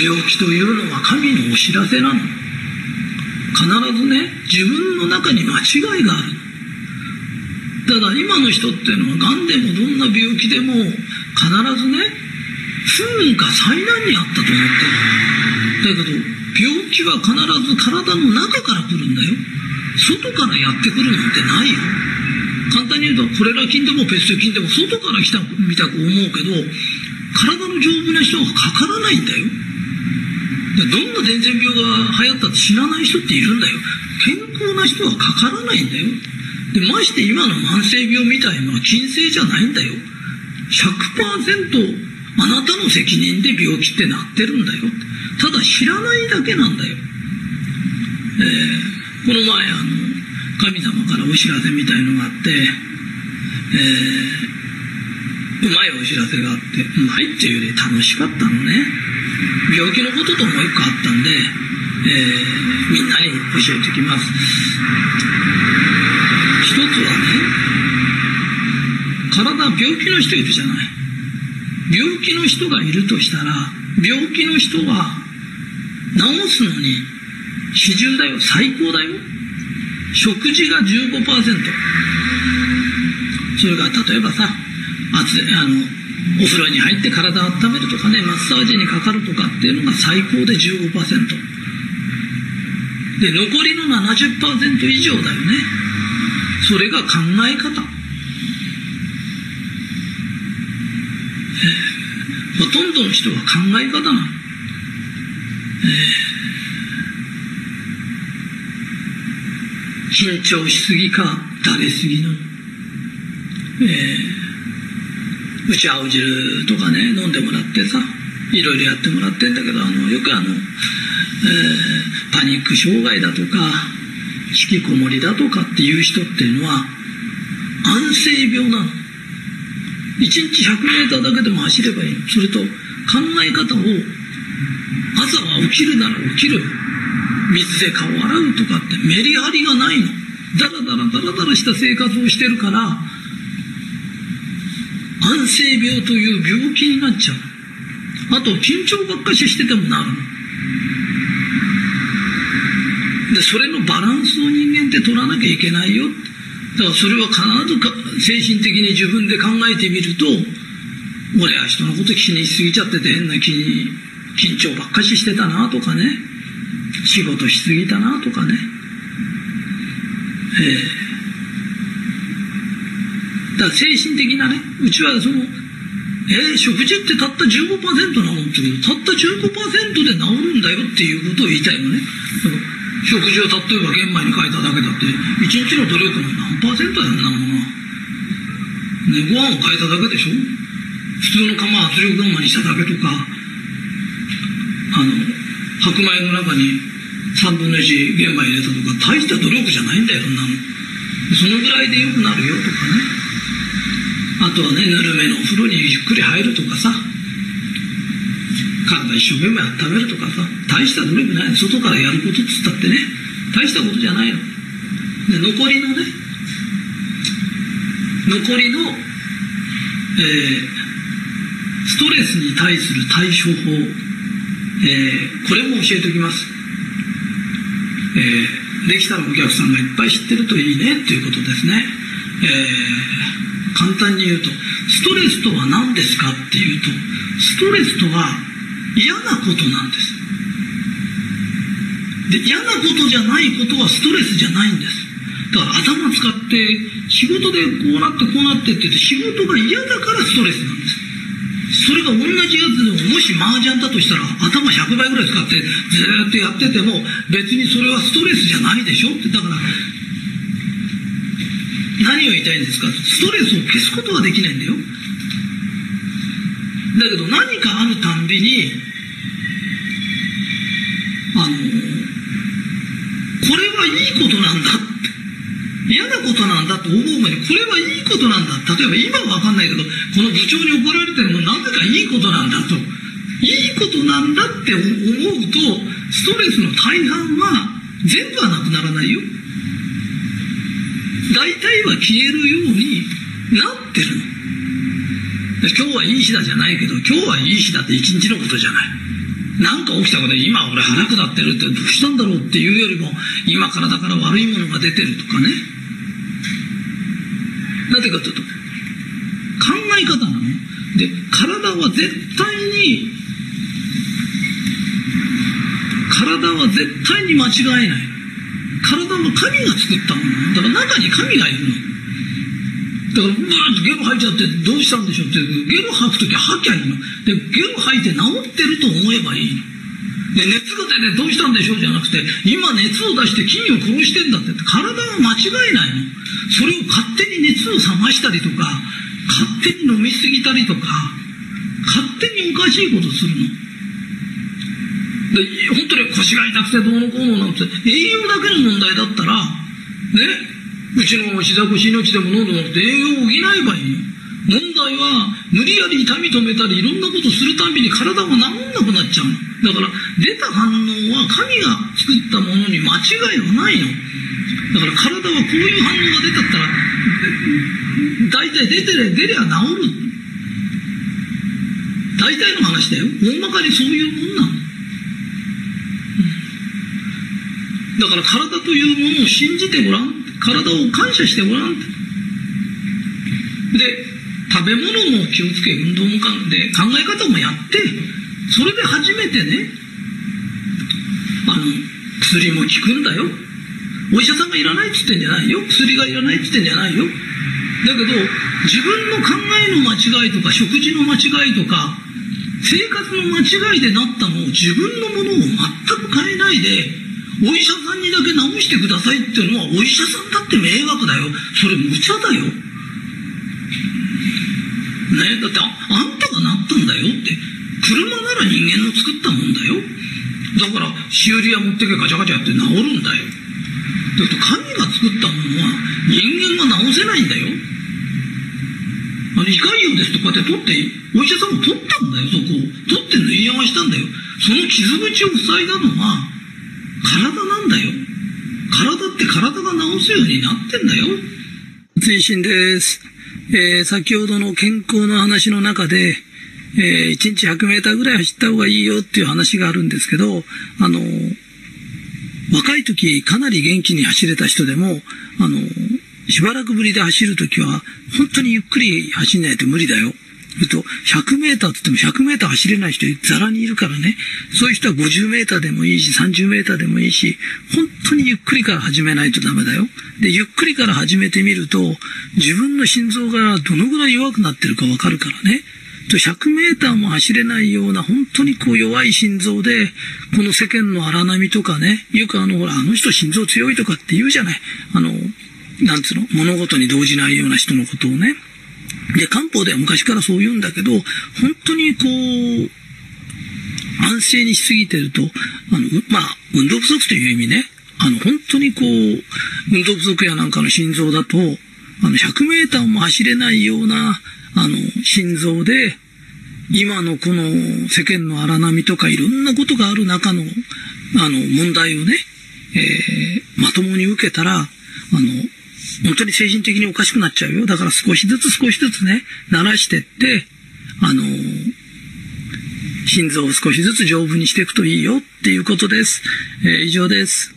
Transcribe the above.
病気というのは神のお知らせなの。必ずね、自分の中に間違いがある。ただ今の人っていうのは、癌でもどんな病気でも、必ずね、不運か災難にあったと思ってる。だけど、病気は必ず体の中から来るんだよ。外からやってくるなんてないよ。簡単に言うと、コレラ菌でもペスト菌でも外から来たみたく思うけど、体の丈夫な人はかからないんだよ。どんな伝染病が流行ったって死なない人っているんだよ。健康な人はかからないんだよ。で、まして今の慢性病みたいのは金性じゃないんだよ。100%あなたの責任で病気ってなってるんだよ。ただ知らないだけなんだよ。えー、この前あの、神様からお知らせみたいのがあって、えー、うまいお知らせがあって、うまいっていうより楽しかったのね。病気のことともう一個あったんで、えー、みんなに教えてきます。一つはね、体、病気の人いるじゃない。病気の人がいるとしたら、病気の人は治すのに比重だよ、最高だよ。食事が15%。それが例えばさ、熱あのお風呂に入って体を温めるとかね、マッサージにかかるとかっていうのが最高で15%。で、残りの70%以上だよね。それが考え方。ほとんどの人は考え方なの。えー、緊張しすぎか、だれすぎなの。えー、うち青汁とかね、飲んでもらってさ、いろいろやってもらってんだけど、あの、よくあの、えー、パニック障害だとか、引きこもりだとかっていう人っていうのは、安静病なの。1日100メーターだけでも走ればいいの。それと、考え方を、朝は起きるなら起きる。水で顔を洗うとかってメリハリがないの。だらだらだらだらした生活をしてるから、安静病という病気になっちゃう。あと、緊張ばっかししててもなるの。で、それのバランスを人間って取らなきゃいけないよ。だからそれは必ずか精神的に自分で考えてみると、俺は人のこと気にしすぎちゃってて変な気に、緊張ばっかししてたなとかね、仕事しすぎたなとかね。ええ、だから精神的なね、うちはその、えー、食事ってたった15%なのって言うけど、たった15%で治るんだよっていうことを言いたいのね。食事を例えば玄米に変えただけだって、1日の努力の何パーセントやんなものは。ね、ご飯を変えただけでしょ普通の釜圧力釜にしただけとか、あの、白米の中に3分の1玄米入れたとか、大した努力じゃないんだよ、そんなの。そのぐらいで良くなるよとかね。あとはね、ぬるめのお風呂にゆっくり入るとかさ、体一生懸命温めるとかさ、大した努力ない。外からやることっつったってね、大したことじゃないの。で、残りのね、残りの、えー、ストレスに対する対処法、えー、これも教えておきます。えー、できたらお客さんがいっぱい知ってるといいねっていうことですね。えー、簡単に言うと、ストレスとは何ですかっていうと、ストレスとは嫌なことなんです。で、嫌なことじゃないことはストレスじゃないんです。だから頭使って仕事でこうなってこうなってって言って仕事が嫌だからストレスなんです。それが同じやつでももし麻雀だとしたら頭100倍ぐらい使ってずっとやってても別にそれはストレスじゃないでしょってだから何を言いたいんですか？ストレスを消すことはできないんだよ。だけど何かあるたんびに、あの、これはいいことなんだ。嫌なことなんだと思う前に、これはいいことなんだ。例えば今はわかんないけど、この部長に怒られてるのなぜかいいことなんだと。いいことなんだって思うと、ストレスの大半は全部はなくならないよ。大体は消えるようになってる。今日はいい日だじゃないけど、今日はいい日だって一日のことじゃない。なんか起きたこと今俺腹下ってるってどうしたんだろうっていうよりも今体から悪いものが出てるとかねなぜかというと考え方なので体は絶対に体は絶対に間違えない神が作ったものだから中に神がいるのだから、ブーッとゲロ吐いちゃってどうしたんでしょうって、ゲロ吐くときは吐きゃいいの。で、ゲロ吐いて治ってると思えばいいの。で、熱が出てどうしたんでしょうじゃなくて、今熱を出して菌を殺してんだって、体は間違いないの。それを勝手に熱を冷ましたりとか、勝手に飲みすぎたりとか、勝手におかしいことするの。で、本当に腰が痛くてどうのこうのなんて、栄養だけの問題だったら、ね、うちの膝腰命でも飲んでもなくて栄養を補えばいいの。問題は、無理やり痛み止めたり、いろんなことするたびに体が治んなくなっちゃうの。だから、出た反応は神が作ったものに間違いはないの。だから体はこういう反応が出たったら、大体出てりゃ、出りゃ治る。大体の話だよ。大まかにそういうもんなの。だから体というものを信じてごらん。体を感謝してごらんで、食べ物も気をつけ、運動もかんで、考え方もやって、それで初めてね、あの、薬も効くんだよ。お医者さんがいらないっつってんじゃないよ。薬がいらないっつってんじゃないよ。だけど、自分の考えの間違いとか、食事の間違いとか、生活の間違いでなったのを自分のものを全く変えないで、お医者さんにだけ治してくださいっていうのは、お医者さんだって迷惑だよ。それ無茶だよ。ねだってあ、んたがなったんだよって。車なら人間の作ったもんだよ。だから、修理屋持ってけガチャガチャやって治るんだよ。だけど、神が作ったものは人間が治せないんだよ。あの、胃潰瘍ですとかって取って、お医者さんも取ったんだよ、そこを。取って縫い合わしたんだよ。その傷口を塞いだのは、体なんだよ。体って体が治すようになってんだよ。追伸です。えー、先ほどの健康の話の中で、えー、1日100メーターぐらい走った方がいいよっていう話があるんですけど、あの若い時かなり元気に走れた人でも、あのしばらくぶりで走るときは、本当にゆっくり走んないと無理だよ。えっと、100メーターって言っても100メーター走れない人ザラにいるからね。そういう人は50メーターでもいいし、30メーターでもいいし、本当にゆっくりから始めないとダメだよ。で、ゆっくりから始めてみると、自分の心臓がどのぐらい弱くなってるかわかるからね。100メーターも走れないような本当にこう弱い心臓で、この世間の荒波とかね、よくあの、ほら、あの人心臓強いとかって言うじゃない。あの、なんつうの、物事に動じないような人のことをね。で、漢方では昔からそう言うんだけど、本当にこう、安静にしすぎてると、あの、まあ、運動不足という意味ね、あの、本当にこう、運動不足やなんかの心臓だと、あの、100メーターも走れないような、あの、心臓で、今のこの世間の荒波とかいろんなことがある中の、あの、問題をね、えー、まともに受けたら、あの、本当に精神的におかしくなっちゃうよ。だから少しずつ少しずつね、慣らしてって、あの心臓を少しずつ丈夫にしていくといいよっていうことです。えー、以上です。